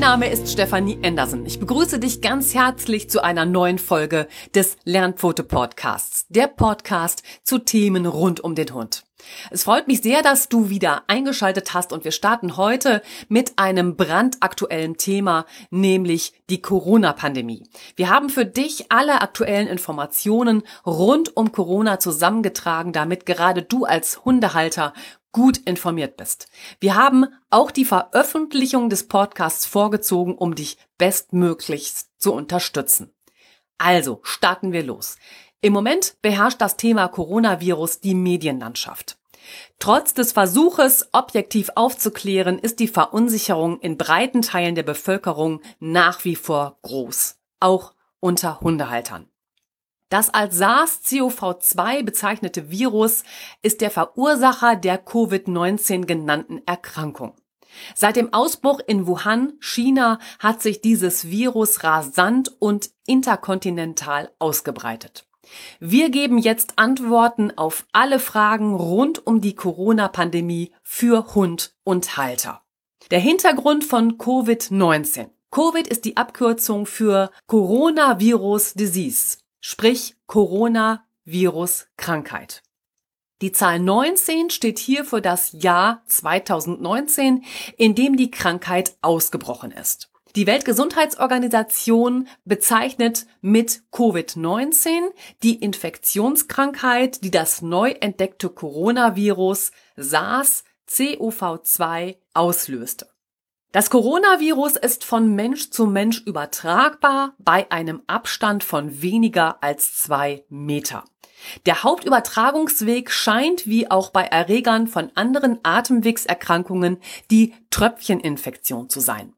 mein Name ist Stefanie Andersen. Ich begrüße dich ganz herzlich zu einer neuen Folge des Lernpfote Podcasts, der Podcast zu Themen rund um den Hund. Es freut mich sehr, dass du wieder eingeschaltet hast und wir starten heute mit einem brandaktuellen Thema, nämlich die Corona-Pandemie. Wir haben für dich alle aktuellen Informationen rund um Corona zusammengetragen, damit gerade du als Hundehalter gut informiert bist. Wir haben auch die Veröffentlichung des Podcasts vorgezogen, um dich bestmöglichst zu unterstützen. Also starten wir los. Im Moment beherrscht das Thema Coronavirus die Medienlandschaft. Trotz des Versuches, objektiv aufzuklären, ist die Verunsicherung in breiten Teilen der Bevölkerung nach wie vor groß, auch unter Hundehaltern. Das als SARS-CoV-2 bezeichnete Virus ist der Verursacher der Covid-19 genannten Erkrankung. Seit dem Ausbruch in Wuhan, China, hat sich dieses Virus rasant und interkontinental ausgebreitet. Wir geben jetzt Antworten auf alle Fragen rund um die Corona-Pandemie für Hund und Halter. Der Hintergrund von Covid-19. Covid ist die Abkürzung für Coronavirus Disease, sprich Coronavirus-Krankheit. Die Zahl 19 steht hier für das Jahr 2019, in dem die Krankheit ausgebrochen ist. Die Weltgesundheitsorganisation bezeichnet mit Covid-19 die Infektionskrankheit, die das neu entdeckte Coronavirus SARS-CoV-2 auslöste. Das Coronavirus ist von Mensch zu Mensch übertragbar bei einem Abstand von weniger als zwei Meter. Der Hauptübertragungsweg scheint wie auch bei Erregern von anderen Atemwegserkrankungen die Tröpfcheninfektion zu sein.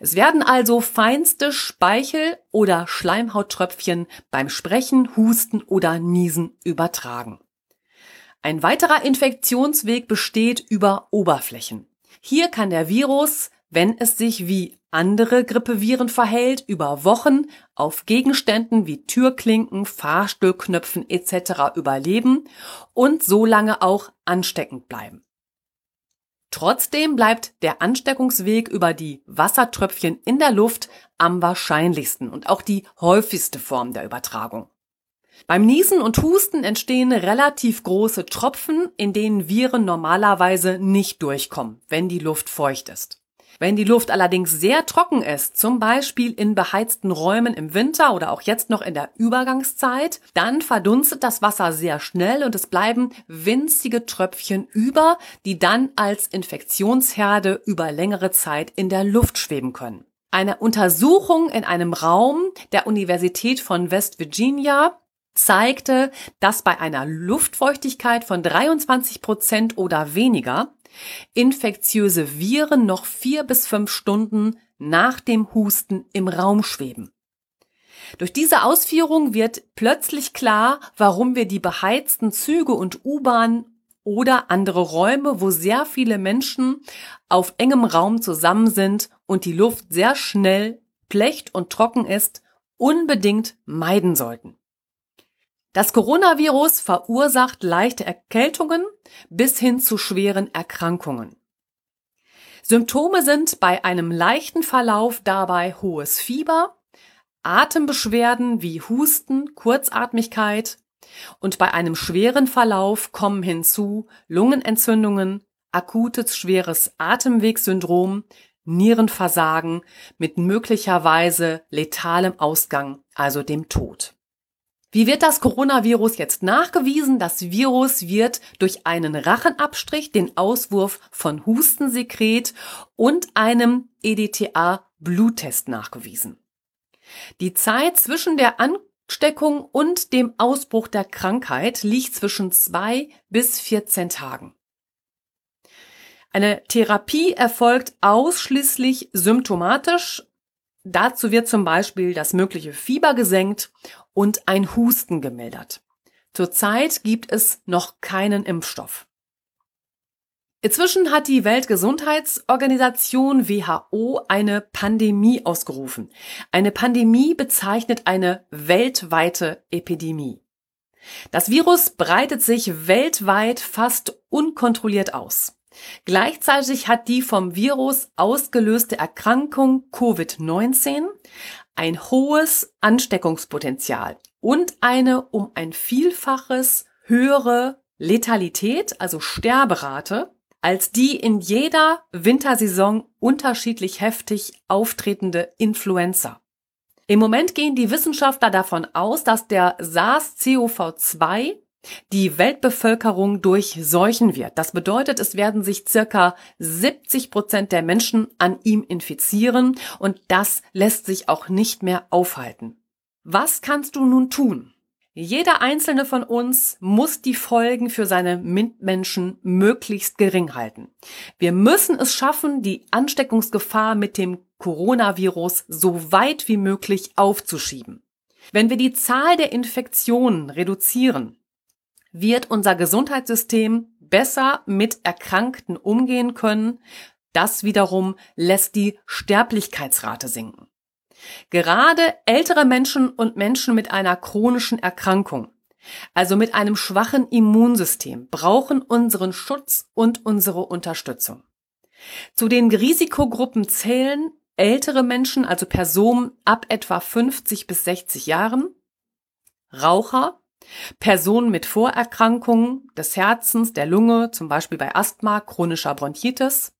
Es werden also feinste Speichel- oder Schleimhauttröpfchen beim Sprechen, Husten oder Niesen übertragen. Ein weiterer Infektionsweg besteht über Oberflächen. Hier kann der Virus, wenn es sich wie andere Grippeviren verhält, über Wochen auf Gegenständen wie Türklinken, Fahrstuhlknöpfen etc. überleben und so lange auch ansteckend bleiben. Trotzdem bleibt der Ansteckungsweg über die Wassertröpfchen in der Luft am wahrscheinlichsten und auch die häufigste Form der Übertragung. Beim Niesen und Husten entstehen relativ große Tropfen, in denen Viren normalerweise nicht durchkommen, wenn die Luft feucht ist. Wenn die Luft allerdings sehr trocken ist, zum Beispiel in beheizten Räumen im Winter oder auch jetzt noch in der Übergangszeit, dann verdunstet das Wasser sehr schnell und es bleiben winzige Tröpfchen über, die dann als Infektionsherde über längere Zeit in der Luft schweben können. Eine Untersuchung in einem Raum der Universität von West Virginia zeigte, dass bei einer Luftfeuchtigkeit von 23 Prozent oder weniger infektiöse Viren noch vier bis fünf Stunden nach dem Husten im Raum schweben. Durch diese Ausführung wird plötzlich klar, warum wir die beheizten Züge und U-Bahn oder andere Räume, wo sehr viele Menschen auf engem Raum zusammen sind und die Luft sehr schnell plecht und trocken ist, unbedingt meiden sollten. Das Coronavirus verursacht leichte Erkältungen bis hin zu schweren Erkrankungen. Symptome sind bei einem leichten Verlauf dabei hohes Fieber, Atembeschwerden wie Husten, Kurzatmigkeit und bei einem schweren Verlauf kommen hinzu Lungenentzündungen, akutes schweres Atemwegssyndrom, Nierenversagen mit möglicherweise letalem Ausgang, also dem Tod. Wie wird das Coronavirus jetzt nachgewiesen? Das Virus wird durch einen Rachenabstrich, den Auswurf von Hustensekret und einem EDTA-Bluttest nachgewiesen. Die Zeit zwischen der Ansteckung und dem Ausbruch der Krankheit liegt zwischen zwei bis 14 Tagen. Eine Therapie erfolgt ausschließlich symptomatisch. Dazu wird zum Beispiel das mögliche Fieber gesenkt und ein Husten gemildert. Zurzeit gibt es noch keinen Impfstoff. Inzwischen hat die Weltgesundheitsorganisation WHO eine Pandemie ausgerufen. Eine Pandemie bezeichnet eine weltweite Epidemie. Das Virus breitet sich weltweit fast unkontrolliert aus. Gleichzeitig hat die vom Virus ausgelöste Erkrankung Covid-19 ein hohes Ansteckungspotenzial und eine um ein Vielfaches höhere Letalität, also Sterberate, als die in jeder Wintersaison unterschiedlich heftig auftretende Influenza. Im Moment gehen die Wissenschaftler davon aus, dass der SARS-CoV-2 die Weltbevölkerung durchseuchen wird. Das bedeutet, es werden sich circa 70 Prozent der Menschen an ihm infizieren und das lässt sich auch nicht mehr aufhalten. Was kannst du nun tun? Jeder einzelne von uns muss die Folgen für seine Mitmenschen möglichst gering halten. Wir müssen es schaffen, die Ansteckungsgefahr mit dem Coronavirus so weit wie möglich aufzuschieben. Wenn wir die Zahl der Infektionen reduzieren, wird unser Gesundheitssystem besser mit Erkrankten umgehen können. Das wiederum lässt die Sterblichkeitsrate sinken. Gerade ältere Menschen und Menschen mit einer chronischen Erkrankung, also mit einem schwachen Immunsystem, brauchen unseren Schutz und unsere Unterstützung. Zu den Risikogruppen zählen ältere Menschen, also Personen ab etwa 50 bis 60 Jahren, Raucher, Personen mit Vorerkrankungen des Herzens, der Lunge, zum Beispiel bei Asthma, chronischer Bronchitis,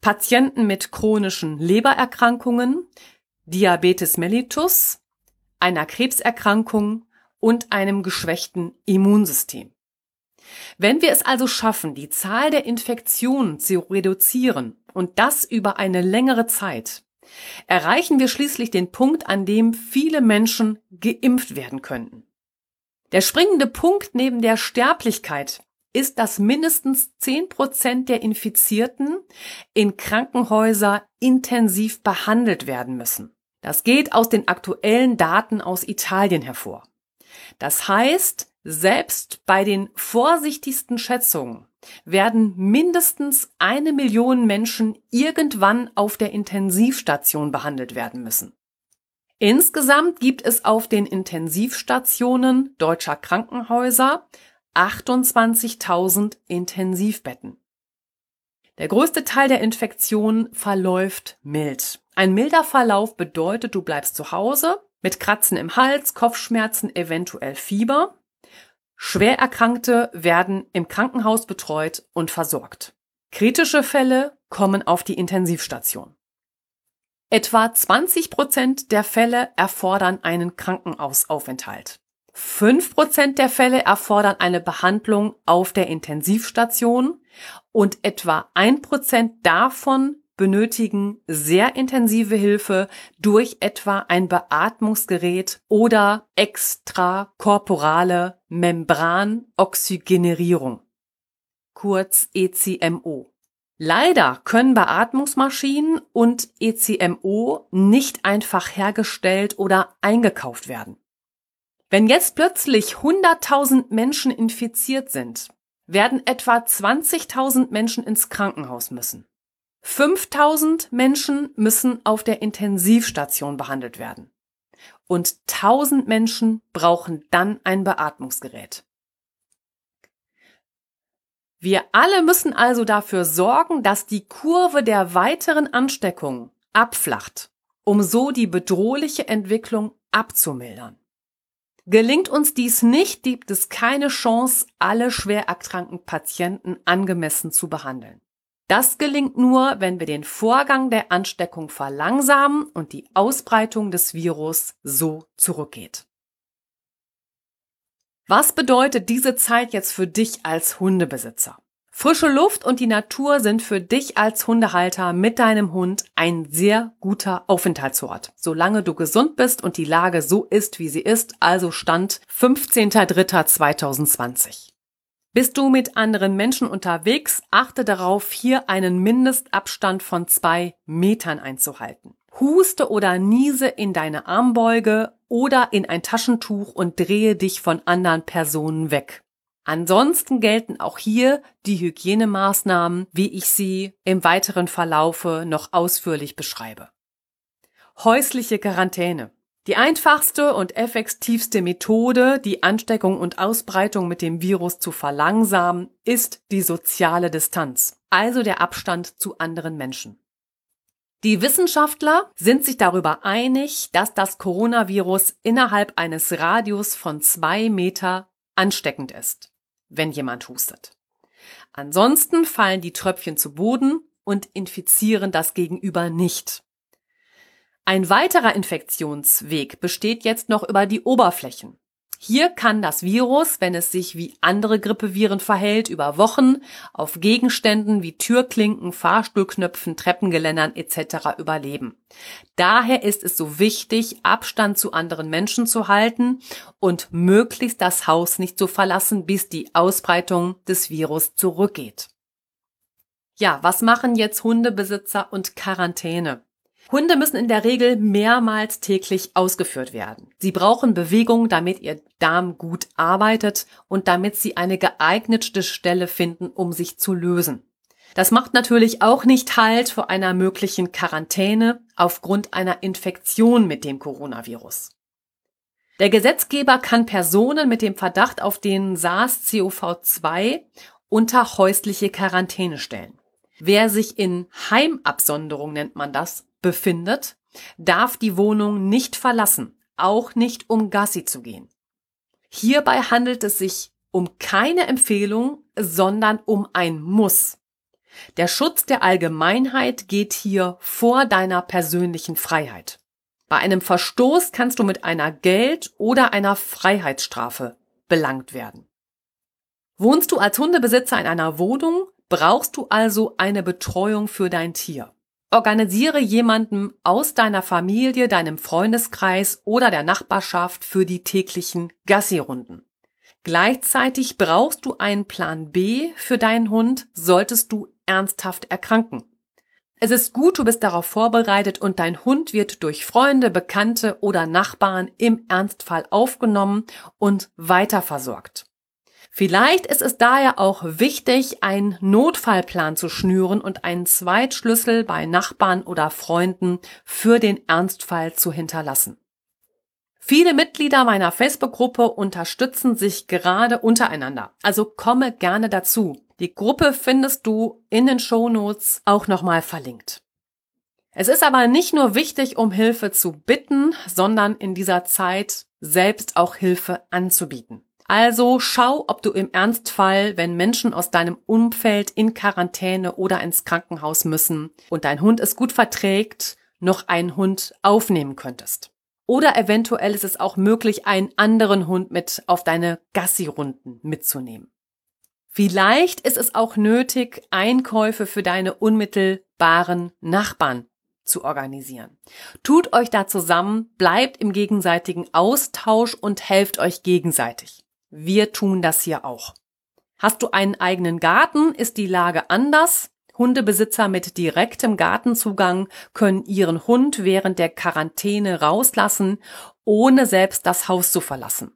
Patienten mit chronischen Lebererkrankungen, Diabetes mellitus, einer Krebserkrankung und einem geschwächten Immunsystem. Wenn wir es also schaffen, die Zahl der Infektionen zu reduzieren und das über eine längere Zeit, erreichen wir schließlich den Punkt, an dem viele Menschen geimpft werden könnten. Der springende Punkt neben der Sterblichkeit ist, dass mindestens zehn Prozent der Infizierten in Krankenhäuser intensiv behandelt werden müssen. Das geht aus den aktuellen Daten aus Italien hervor. Das heißt, selbst bei den vorsichtigsten Schätzungen werden mindestens eine Million Menschen irgendwann auf der Intensivstation behandelt werden müssen. Insgesamt gibt es auf den Intensivstationen deutscher Krankenhäuser 28.000 Intensivbetten. Der größte Teil der Infektion verläuft mild. Ein milder Verlauf bedeutet, du bleibst zu Hause mit Kratzen im Hals, Kopfschmerzen, eventuell Fieber. Schwererkrankte werden im Krankenhaus betreut und versorgt. Kritische Fälle kommen auf die Intensivstation. Etwa 20 Prozent der Fälle erfordern einen Krankenhausaufenthalt. 5 Prozent der Fälle erfordern eine Behandlung auf der Intensivstation und etwa ein Prozent davon benötigen sehr intensive Hilfe durch etwa ein Beatmungsgerät oder extrakorporale Membranoxygenerierung, kurz ECMO. Leider können Beatmungsmaschinen und ECMO nicht einfach hergestellt oder eingekauft werden. Wenn jetzt plötzlich 100.000 Menschen infiziert sind, werden etwa 20.000 Menschen ins Krankenhaus müssen. 5000 Menschen müssen auf der Intensivstation behandelt werden. Und 1000 Menschen brauchen dann ein Beatmungsgerät. Wir alle müssen also dafür sorgen, dass die Kurve der weiteren Ansteckung abflacht, um so die bedrohliche Entwicklung abzumildern. Gelingt uns dies nicht, gibt es keine Chance, alle schwer erkrankten Patienten angemessen zu behandeln. Das gelingt nur, wenn wir den Vorgang der Ansteckung verlangsamen und die Ausbreitung des Virus so zurückgeht. Was bedeutet diese Zeit jetzt für dich als Hundebesitzer? Frische Luft und die Natur sind für dich als Hundehalter mit deinem Hund ein sehr guter Aufenthaltsort. Solange du gesund bist und die Lage so ist, wie sie ist, also Stand 15.03.2020. Bist du mit anderen Menschen unterwegs, achte darauf, hier einen Mindestabstand von zwei Metern einzuhalten. Huste oder niese in deine Armbeuge oder in ein Taschentuch und drehe dich von anderen Personen weg. Ansonsten gelten auch hier die Hygienemaßnahmen, wie ich sie im weiteren Verlaufe noch ausführlich beschreibe. Häusliche Quarantäne. Die einfachste und effektivste Methode, die Ansteckung und Ausbreitung mit dem Virus zu verlangsamen, ist die soziale Distanz, also der Abstand zu anderen Menschen. Die Wissenschaftler sind sich darüber einig, dass das Coronavirus innerhalb eines Radius von zwei Meter ansteckend ist, wenn jemand hustet. Ansonsten fallen die Tröpfchen zu Boden und infizieren das Gegenüber nicht. Ein weiterer Infektionsweg besteht jetzt noch über die Oberflächen. Hier kann das Virus, wenn es sich wie andere Grippeviren verhält, über Wochen auf Gegenständen wie Türklinken, Fahrstuhlknöpfen, Treppengeländern etc. überleben. Daher ist es so wichtig, Abstand zu anderen Menschen zu halten und möglichst das Haus nicht zu verlassen, bis die Ausbreitung des Virus zurückgeht. Ja, was machen jetzt Hundebesitzer und Quarantäne? Hunde müssen in der Regel mehrmals täglich ausgeführt werden. Sie brauchen Bewegung, damit ihr Darm gut arbeitet und damit sie eine geeignete Stelle finden, um sich zu lösen. Das macht natürlich auch nicht Halt vor einer möglichen Quarantäne aufgrund einer Infektion mit dem Coronavirus. Der Gesetzgeber kann Personen mit dem Verdacht auf den SARS-CoV-2 unter häusliche Quarantäne stellen. Wer sich in Heimabsonderung nennt man das, befindet, darf die Wohnung nicht verlassen, auch nicht um Gassi zu gehen. Hierbei handelt es sich um keine Empfehlung, sondern um ein Muss. Der Schutz der Allgemeinheit geht hier vor deiner persönlichen Freiheit. Bei einem Verstoß kannst du mit einer Geld- oder einer Freiheitsstrafe belangt werden. Wohnst du als Hundebesitzer in einer Wohnung, brauchst du also eine Betreuung für dein Tier. Organisiere jemanden aus deiner Familie, deinem Freundeskreis oder der Nachbarschaft für die täglichen Gassi-Runden. Gleichzeitig brauchst du einen Plan B für deinen Hund, solltest du ernsthaft erkranken. Es ist gut, du bist darauf vorbereitet und dein Hund wird durch Freunde, Bekannte oder Nachbarn im Ernstfall aufgenommen und weiterversorgt. Vielleicht ist es daher auch wichtig, einen Notfallplan zu schnüren und einen Zweitschlüssel bei Nachbarn oder Freunden für den Ernstfall zu hinterlassen. Viele Mitglieder meiner Facebook-Gruppe unterstützen sich gerade untereinander, also komme gerne dazu. Die Gruppe findest du in den Shownotes auch nochmal verlinkt. Es ist aber nicht nur wichtig, um Hilfe zu bitten, sondern in dieser Zeit selbst auch Hilfe anzubieten. Also schau, ob du im Ernstfall, wenn Menschen aus deinem Umfeld in Quarantäne oder ins Krankenhaus müssen und dein Hund es gut verträgt, noch einen Hund aufnehmen könntest. Oder eventuell ist es auch möglich, einen anderen Hund mit auf deine Gassi-Runden mitzunehmen. Vielleicht ist es auch nötig, Einkäufe für deine unmittelbaren Nachbarn zu organisieren. Tut euch da zusammen, bleibt im gegenseitigen Austausch und helft euch gegenseitig. Wir tun das hier auch. Hast du einen eigenen Garten, ist die Lage anders. Hundebesitzer mit direktem Gartenzugang können ihren Hund während der Quarantäne rauslassen, ohne selbst das Haus zu verlassen.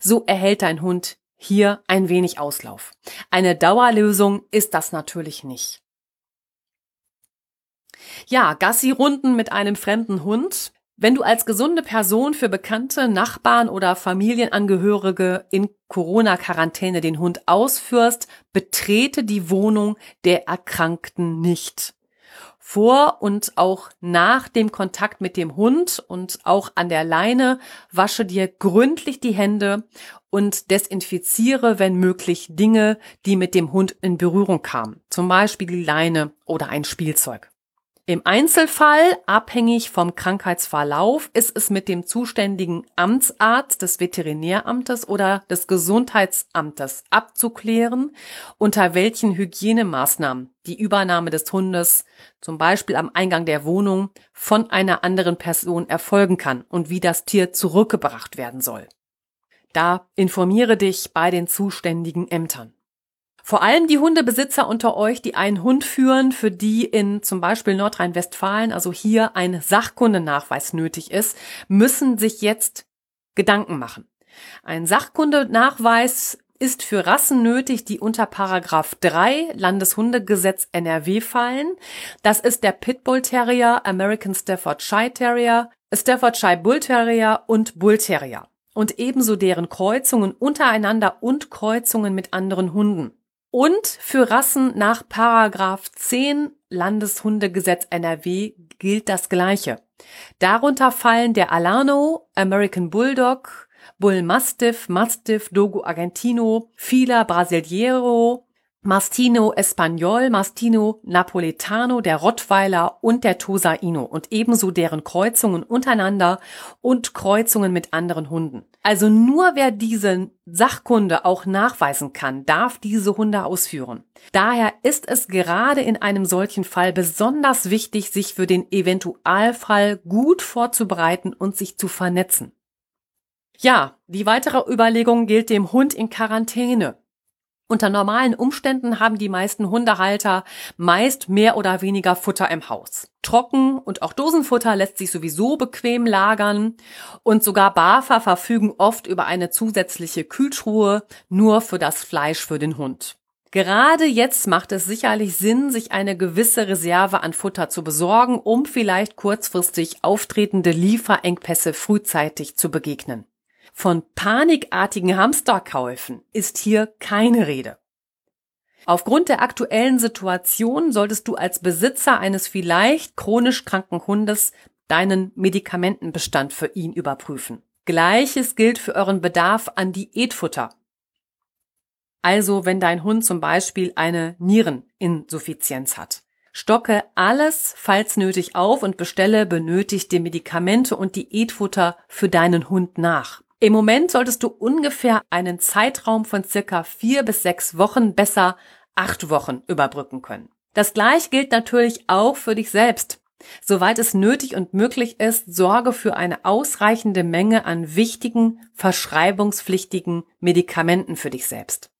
So erhält dein Hund hier ein wenig Auslauf. Eine Dauerlösung ist das natürlich nicht. Ja, Gassi-Runden mit einem fremden Hund wenn du als gesunde Person für Bekannte, Nachbarn oder Familienangehörige in Corona-Quarantäne den Hund ausführst, betrete die Wohnung der Erkrankten nicht. Vor und auch nach dem Kontakt mit dem Hund und auch an der Leine wasche dir gründlich die Hände und desinfiziere, wenn möglich, Dinge, die mit dem Hund in Berührung kamen, zum Beispiel die Leine oder ein Spielzeug. Im Einzelfall, abhängig vom Krankheitsverlauf, ist es mit dem zuständigen Amtsarzt des Veterinäramtes oder des Gesundheitsamtes abzuklären, unter welchen Hygienemaßnahmen die Übernahme des Hundes, zum Beispiel am Eingang der Wohnung, von einer anderen Person erfolgen kann und wie das Tier zurückgebracht werden soll. Da informiere dich bei den zuständigen Ämtern. Vor allem die Hundebesitzer unter euch, die einen Hund führen, für die in zum Beispiel Nordrhein-Westfalen, also hier ein Sachkundenachweis nötig ist, müssen sich jetzt Gedanken machen. Ein Sachkundenachweis ist für Rassen nötig, die unter Paragraph 3 Landeshundegesetz NRW fallen. Das ist der Pitbull Terrier, American Staffordshire Terrier, Staffordshire Bull Terrier und Bull Terrier und ebenso deren Kreuzungen untereinander und Kreuzungen mit anderen Hunden. Und für Rassen nach Paragraph 10 Landeshundegesetz NRW gilt das Gleiche. Darunter fallen der Alano, American Bulldog, Bull Mastiff, Mastiff, Dogo Argentino, Fila Brasileiro, Mastino Espagnol, Mastino Napoletano, der Rottweiler und der Tosa Ino und ebenso deren Kreuzungen untereinander und Kreuzungen mit anderen Hunden. Also nur wer diese Sachkunde auch nachweisen kann, darf diese Hunde ausführen. Daher ist es gerade in einem solchen Fall besonders wichtig, sich für den Eventualfall gut vorzubereiten und sich zu vernetzen. Ja, die weitere Überlegung gilt dem Hund in Quarantäne. Unter normalen Umständen haben die meisten Hundehalter meist mehr oder weniger Futter im Haus. Trocken und auch Dosenfutter lässt sich sowieso bequem lagern und sogar BAFA verfügen oft über eine zusätzliche Kühltruhe nur für das Fleisch für den Hund. Gerade jetzt macht es sicherlich Sinn, sich eine gewisse Reserve an Futter zu besorgen, um vielleicht kurzfristig auftretende Lieferengpässe frühzeitig zu begegnen. Von panikartigen Hamsterkäufen ist hier keine Rede. Aufgrund der aktuellen Situation solltest du als Besitzer eines vielleicht chronisch kranken Hundes deinen Medikamentenbestand für ihn überprüfen. Gleiches gilt für euren Bedarf an Diätfutter. Also wenn dein Hund zum Beispiel eine Niereninsuffizienz hat. Stocke alles, falls nötig, auf und bestelle benötigte Medikamente und Diätfutter für deinen Hund nach. Im Moment solltest du ungefähr einen Zeitraum von circa vier bis sechs Wochen, besser acht Wochen überbrücken können. Das gleich gilt natürlich auch für dich selbst. Soweit es nötig und möglich ist, sorge für eine ausreichende Menge an wichtigen, verschreibungspflichtigen Medikamenten für dich selbst.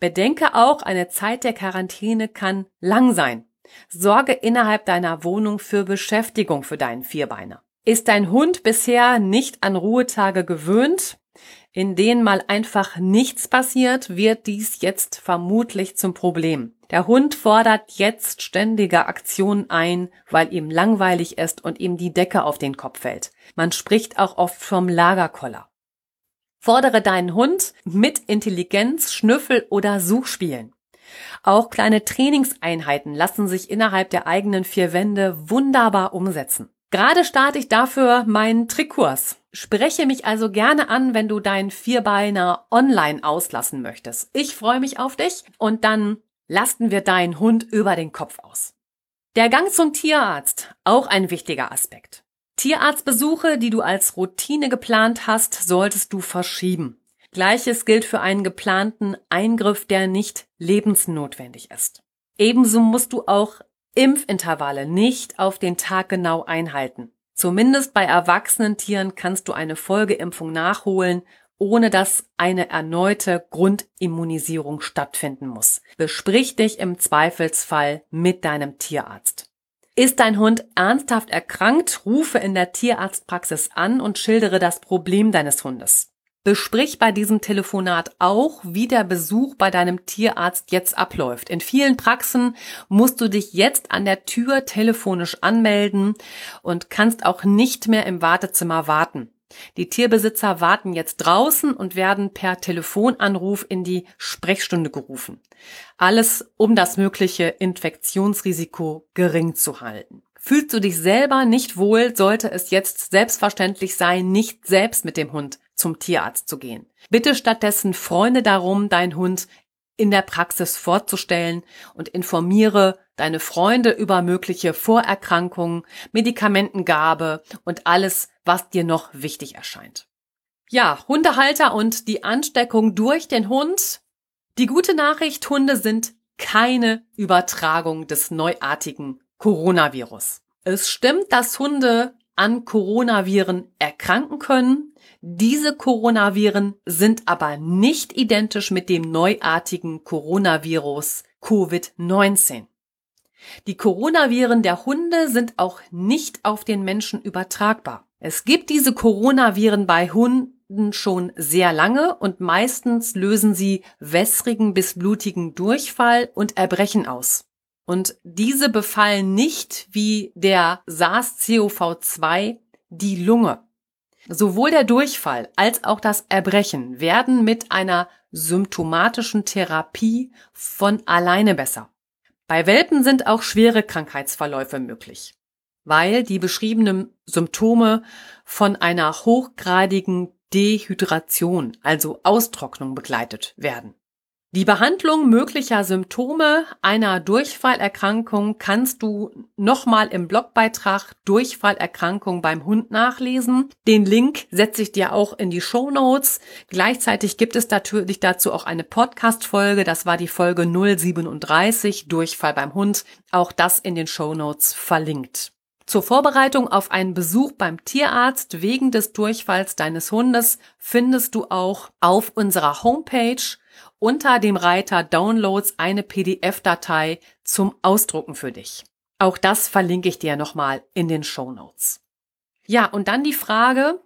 Bedenke auch, eine Zeit der Quarantäne kann lang sein. Sorge innerhalb deiner Wohnung für Beschäftigung für deinen Vierbeiner. Ist dein Hund bisher nicht an Ruhetage gewöhnt, in denen mal einfach nichts passiert, wird dies jetzt vermutlich zum Problem. Der Hund fordert jetzt ständige Aktionen ein, weil ihm langweilig ist und ihm die Decke auf den Kopf fällt. Man spricht auch oft vom Lagerkoller. Fordere deinen Hund mit Intelligenz, Schnüffel oder Suchspielen. Auch kleine Trainingseinheiten lassen sich innerhalb der eigenen vier Wände wunderbar umsetzen. Gerade starte ich dafür meinen Trickkurs. Spreche mich also gerne an, wenn du deinen Vierbeiner online auslassen möchtest. Ich freue mich auf dich und dann lasten wir deinen Hund über den Kopf aus. Der Gang zum Tierarzt, auch ein wichtiger Aspekt. Tierarztbesuche, die du als Routine geplant hast, solltest du verschieben. Gleiches gilt für einen geplanten Eingriff, der nicht lebensnotwendig ist. Ebenso musst du auch Impfintervalle nicht auf den Tag genau einhalten. Zumindest bei erwachsenen Tieren kannst du eine Folgeimpfung nachholen, ohne dass eine erneute Grundimmunisierung stattfinden muss. Besprich dich im Zweifelsfall mit deinem Tierarzt. Ist dein Hund ernsthaft erkrankt, rufe in der Tierarztpraxis an und schildere das Problem deines Hundes. Besprich bei diesem Telefonat auch, wie der Besuch bei deinem Tierarzt jetzt abläuft. In vielen Praxen musst du dich jetzt an der Tür telefonisch anmelden und kannst auch nicht mehr im Wartezimmer warten. Die Tierbesitzer warten jetzt draußen und werden per Telefonanruf in die Sprechstunde gerufen. Alles, um das mögliche Infektionsrisiko gering zu halten. Fühlst du dich selber nicht wohl, sollte es jetzt selbstverständlich sein, nicht selbst mit dem Hund zum Tierarzt zu gehen. Bitte stattdessen Freunde darum, deinen Hund in der Praxis vorzustellen und informiere deine Freunde über mögliche Vorerkrankungen, Medikamentengabe und alles, was dir noch wichtig erscheint. Ja, Hundehalter und die Ansteckung durch den Hund. Die gute Nachricht, Hunde sind keine Übertragung des neuartigen Coronavirus. Es stimmt, dass Hunde an Coronaviren erkranken können. Diese Coronaviren sind aber nicht identisch mit dem neuartigen Coronavirus Covid-19. Die Coronaviren der Hunde sind auch nicht auf den Menschen übertragbar. Es gibt diese Coronaviren bei Hunden schon sehr lange und meistens lösen sie wässrigen bis blutigen Durchfall und Erbrechen aus. Und diese befallen nicht wie der SARS-CoV-2 die Lunge. Sowohl der Durchfall als auch das Erbrechen werden mit einer symptomatischen Therapie von alleine besser. Bei Welpen sind auch schwere Krankheitsverläufe möglich, weil die beschriebenen Symptome von einer hochgradigen Dehydration, also Austrocknung begleitet werden. Die Behandlung möglicher Symptome einer Durchfallerkrankung kannst du nochmal im Blogbeitrag Durchfallerkrankung beim Hund nachlesen. Den Link setze ich dir auch in die Show Notes. Gleichzeitig gibt es natürlich dazu auch eine Podcast-Folge. Das war die Folge 037 Durchfall beim Hund. Auch das in den Show Notes verlinkt. Zur Vorbereitung auf einen Besuch beim Tierarzt wegen des Durchfalls deines Hundes findest du auch auf unserer Homepage unter dem Reiter Downloads eine PDF-Datei zum Ausdrucken für dich. Auch das verlinke ich dir nochmal in den Show Notes. Ja, und dann die Frage,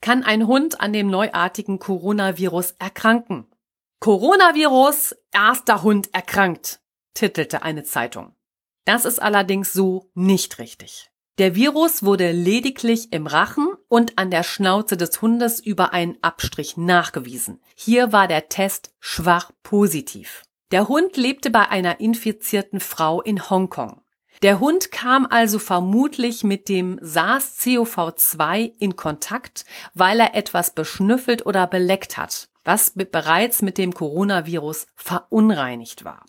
kann ein Hund an dem neuartigen Coronavirus erkranken? Coronavirus, erster Hund erkrankt, titelte eine Zeitung. Das ist allerdings so nicht richtig. Der Virus wurde lediglich im Rachen und an der Schnauze des Hundes über einen Abstrich nachgewiesen. Hier war der Test schwach positiv. Der Hund lebte bei einer infizierten Frau in Hongkong. Der Hund kam also vermutlich mit dem SARS-CoV-2 in Kontakt, weil er etwas beschnüffelt oder beleckt hat, was bereits mit dem Coronavirus verunreinigt war.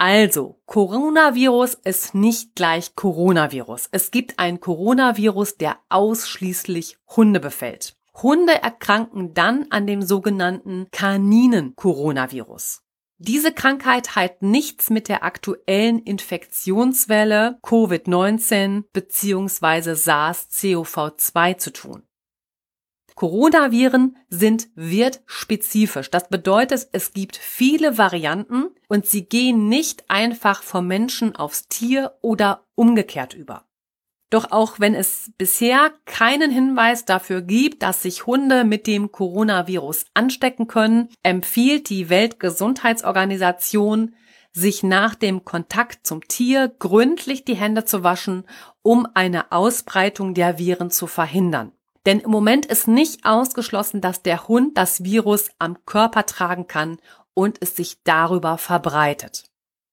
Also, Coronavirus ist nicht gleich Coronavirus. Es gibt ein Coronavirus, der ausschließlich Hunde befällt. Hunde erkranken dann an dem sogenannten Kaninen-Coronavirus. Diese Krankheit hat nichts mit der aktuellen Infektionswelle Covid-19 bzw. SARS-CoV-2 zu tun. Coronaviren sind wirtspezifisch. Das bedeutet, es gibt viele Varianten und sie gehen nicht einfach vom Menschen aufs Tier oder umgekehrt über. Doch auch wenn es bisher keinen Hinweis dafür gibt, dass sich Hunde mit dem Coronavirus anstecken können, empfiehlt die Weltgesundheitsorganisation, sich nach dem Kontakt zum Tier gründlich die Hände zu waschen, um eine Ausbreitung der Viren zu verhindern. Denn im Moment ist nicht ausgeschlossen, dass der Hund das Virus am Körper tragen kann und es sich darüber verbreitet.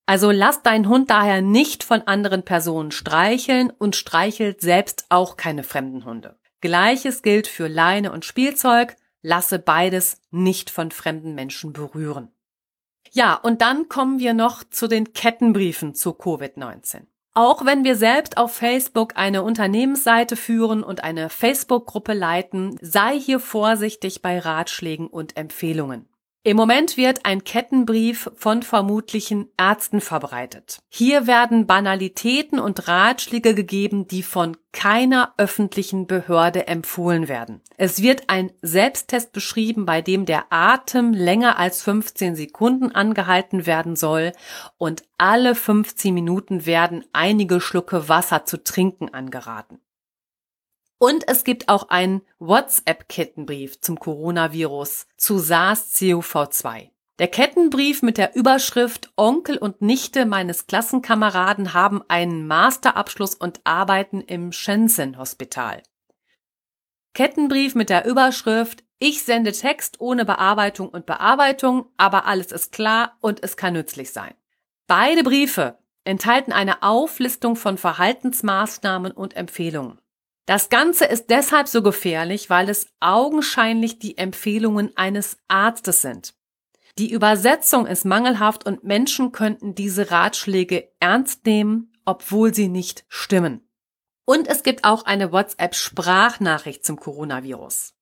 Also lass deinen Hund daher nicht von anderen Personen streicheln und streichelt selbst auch keine fremden Hunde. Gleiches gilt für Leine und Spielzeug. Lasse beides nicht von fremden Menschen berühren. Ja, und dann kommen wir noch zu den Kettenbriefen zu Covid-19. Auch wenn wir selbst auf Facebook eine Unternehmensseite führen und eine Facebook-Gruppe leiten, sei hier vorsichtig bei Ratschlägen und Empfehlungen. Im Moment wird ein Kettenbrief von vermutlichen Ärzten verbreitet. Hier werden Banalitäten und Ratschläge gegeben, die von keiner öffentlichen Behörde empfohlen werden. Es wird ein Selbsttest beschrieben, bei dem der Atem länger als 15 Sekunden angehalten werden soll und alle 15 Minuten werden einige Schlucke Wasser zu trinken angeraten. Und es gibt auch einen WhatsApp-Kettenbrief zum Coronavirus zu SARS-CoV-2. Der Kettenbrief mit der Überschrift Onkel und Nichte meines Klassenkameraden haben einen Masterabschluss und arbeiten im Shenzhen-Hospital. Kettenbrief mit der Überschrift Ich sende Text ohne Bearbeitung und Bearbeitung, aber alles ist klar und es kann nützlich sein. Beide Briefe enthalten eine Auflistung von Verhaltensmaßnahmen und Empfehlungen. Das Ganze ist deshalb so gefährlich, weil es augenscheinlich die Empfehlungen eines Arztes sind. Die Übersetzung ist mangelhaft und Menschen könnten diese Ratschläge ernst nehmen, obwohl sie nicht stimmen. Und es gibt auch eine WhatsApp-Sprachnachricht zum Coronavirus.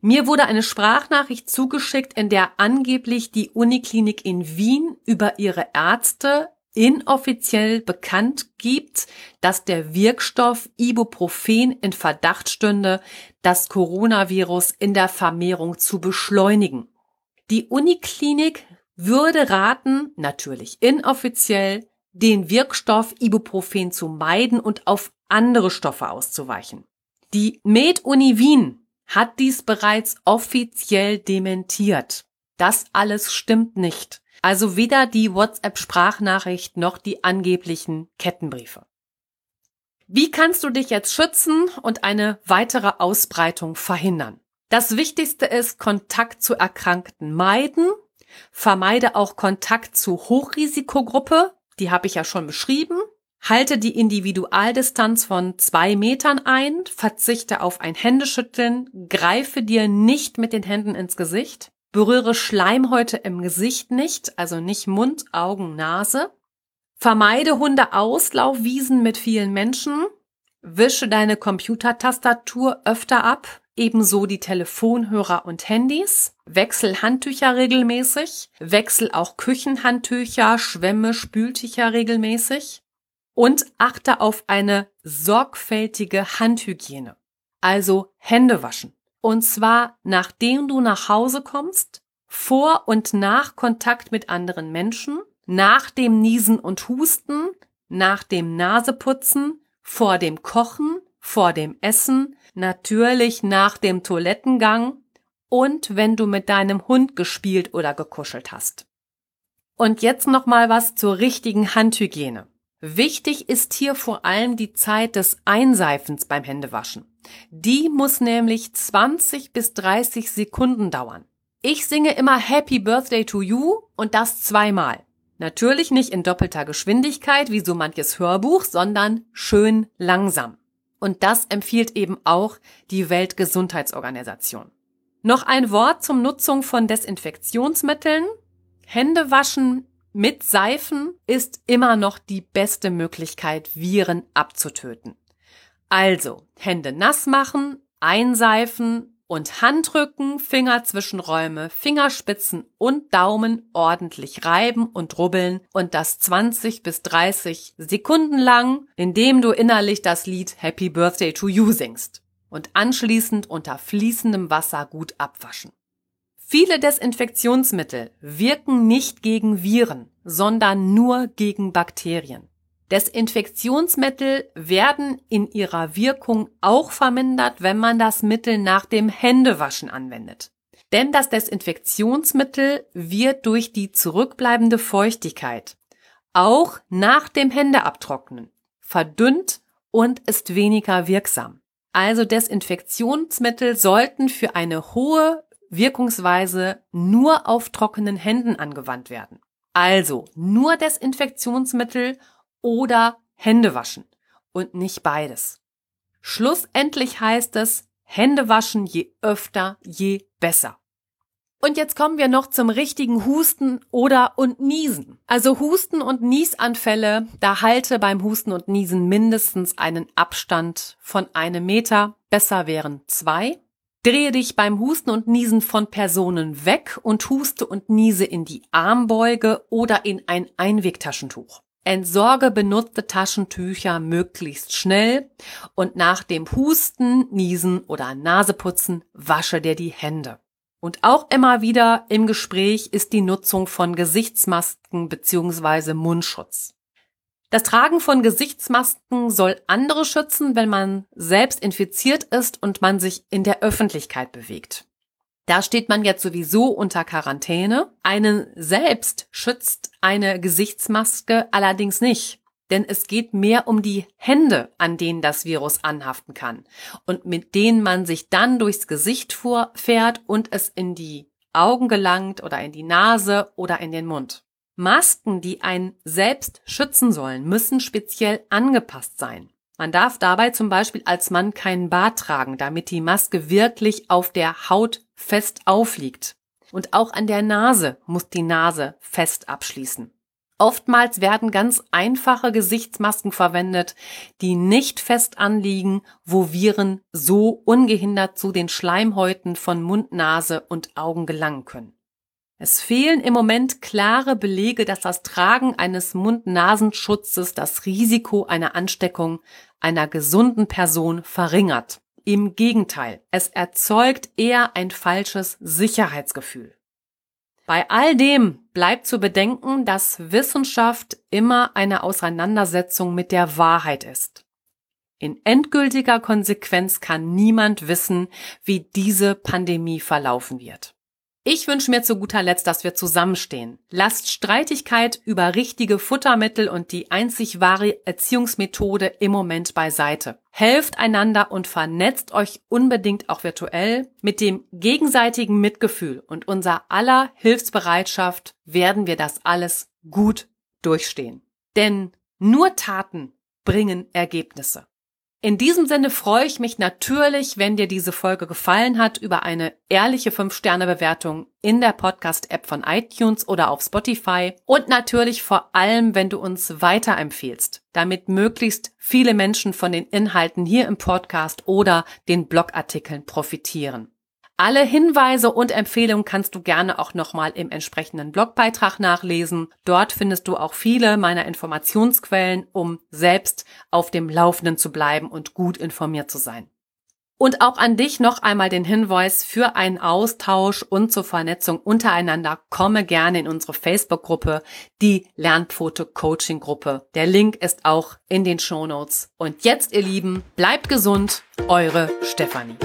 Mir wurde eine Sprachnachricht zugeschickt, in der angeblich die Uniklinik in Wien über ihre Ärzte inoffiziell bekannt gibt, dass der Wirkstoff Ibuprofen in Verdacht stünde, das Coronavirus in der Vermehrung zu beschleunigen. Die Uniklinik würde raten, natürlich inoffiziell, den Wirkstoff Ibuprofen zu meiden und auf andere Stoffe auszuweichen. Die MedUni Wien hat dies bereits offiziell dementiert. Das alles stimmt nicht. Also weder die WhatsApp-Sprachnachricht noch die angeblichen Kettenbriefe. Wie kannst du dich jetzt schützen und eine weitere Ausbreitung verhindern? Das Wichtigste ist, Kontakt zu Erkrankten meiden. Vermeide auch Kontakt zu Hochrisikogruppe. Die habe ich ja schon beschrieben. Halte die Individualdistanz von zwei Metern ein. Verzichte auf ein Händeschütteln. Greife dir nicht mit den Händen ins Gesicht. Berühre Schleimhäute im Gesicht nicht, also nicht Mund, Augen, Nase. Vermeide Hundeauslaufwiesen mit vielen Menschen. Wische deine Computertastatur öfter ab, ebenso die Telefonhörer und Handys. Wechsel Handtücher regelmäßig. Wechsel auch Küchenhandtücher, Schwämme, Spültücher regelmäßig. Und achte auf eine sorgfältige Handhygiene. Also Hände waschen. Und zwar nachdem du nach Hause kommst, vor und nach Kontakt mit anderen Menschen, nach dem Niesen und Husten, nach dem Naseputzen, vor dem Kochen, vor dem Essen, natürlich nach dem Toilettengang und wenn du mit deinem Hund gespielt oder gekuschelt hast. Und jetzt noch mal was zur richtigen Handhygiene. Wichtig ist hier vor allem die Zeit des Einseifens beim Händewaschen. Die muss nämlich 20 bis 30 Sekunden dauern. Ich singe immer Happy Birthday to You und das zweimal. Natürlich nicht in doppelter Geschwindigkeit wie so manches Hörbuch, sondern schön langsam. Und das empfiehlt eben auch die Weltgesundheitsorganisation. Noch ein Wort zum Nutzung von Desinfektionsmitteln. Hände waschen mit Seifen ist immer noch die beste Möglichkeit, Viren abzutöten. Also Hände nass machen, einseifen, und Handrücken, Fingerzwischenräume, Fingerspitzen und Daumen ordentlich reiben und rubbeln und das 20 bis 30 Sekunden lang, indem du innerlich das Lied Happy Birthday to You singst und anschließend unter fließendem Wasser gut abwaschen. Viele Desinfektionsmittel wirken nicht gegen Viren, sondern nur gegen Bakterien. Desinfektionsmittel werden in ihrer Wirkung auch vermindert, wenn man das Mittel nach dem Händewaschen anwendet. Denn das Desinfektionsmittel wird durch die zurückbleibende Feuchtigkeit auch nach dem Händeabtrocknen verdünnt und ist weniger wirksam. Also Desinfektionsmittel sollten für eine hohe Wirkungsweise nur auf trockenen Händen angewandt werden. Also nur Desinfektionsmittel oder Hände waschen und nicht beides. Schlussendlich heißt es, Hände waschen je öfter, je besser. Und jetzt kommen wir noch zum richtigen Husten oder und Niesen. Also Husten und Niesanfälle, da halte beim Husten und Niesen mindestens einen Abstand von einem Meter, besser wären zwei. Drehe dich beim Husten und Niesen von Personen weg und huste und niese in die Armbeuge oder in ein Einwegtaschentuch. Entsorge benutzte Taschentücher möglichst schnell und nach dem Husten, Niesen oder Naseputzen wasche dir die Hände. Und auch immer wieder im Gespräch ist die Nutzung von Gesichtsmasken bzw. Mundschutz. Das Tragen von Gesichtsmasken soll andere schützen, wenn man selbst infiziert ist und man sich in der Öffentlichkeit bewegt. Da steht man jetzt sowieso unter Quarantäne. Einen selbst schützt eine Gesichtsmaske allerdings nicht. Denn es geht mehr um die Hände, an denen das Virus anhaften kann und mit denen man sich dann durchs Gesicht vorfährt und es in die Augen gelangt oder in die Nase oder in den Mund. Masken, die einen selbst schützen sollen, müssen speziell angepasst sein. Man darf dabei zum Beispiel als Mann keinen Bart tragen, damit die Maske wirklich auf der Haut fest aufliegt. Und auch an der Nase muss die Nase fest abschließen. Oftmals werden ganz einfache Gesichtsmasken verwendet, die nicht fest anliegen, wo Viren so ungehindert zu den Schleimhäuten von Mund, Nase und Augen gelangen können. Es fehlen im Moment klare Belege, dass das Tragen eines Mund-Nasenschutzes das Risiko einer Ansteckung einer gesunden Person verringert. Im Gegenteil, es erzeugt eher ein falsches Sicherheitsgefühl. Bei all dem bleibt zu bedenken, dass Wissenschaft immer eine Auseinandersetzung mit der Wahrheit ist. In endgültiger Konsequenz kann niemand wissen, wie diese Pandemie verlaufen wird. Ich wünsche mir zu guter Letzt, dass wir zusammenstehen. Lasst Streitigkeit über richtige Futtermittel und die einzig wahre Erziehungsmethode im Moment beiseite. Helft einander und vernetzt euch unbedingt auch virtuell. Mit dem gegenseitigen Mitgefühl und unser aller Hilfsbereitschaft werden wir das alles gut durchstehen. Denn nur Taten bringen Ergebnisse. In diesem Sinne freue ich mich natürlich, wenn dir diese Folge gefallen hat, über eine ehrliche 5-Sterne-Bewertung in der Podcast-App von iTunes oder auf Spotify und natürlich vor allem, wenn du uns weiterempfehlst, damit möglichst viele Menschen von den Inhalten hier im Podcast oder den Blogartikeln profitieren. Alle Hinweise und Empfehlungen kannst du gerne auch nochmal im entsprechenden Blogbeitrag nachlesen. Dort findest du auch viele meiner Informationsquellen, um selbst auf dem Laufenden zu bleiben und gut informiert zu sein. Und auch an dich noch einmal den Hinweis für einen Austausch und zur Vernetzung untereinander. Komme gerne in unsere Facebook-Gruppe, die Lernpfote Coaching Gruppe. Der Link ist auch in den Show Notes. Und jetzt, ihr Lieben, bleibt gesund, eure Stefanie.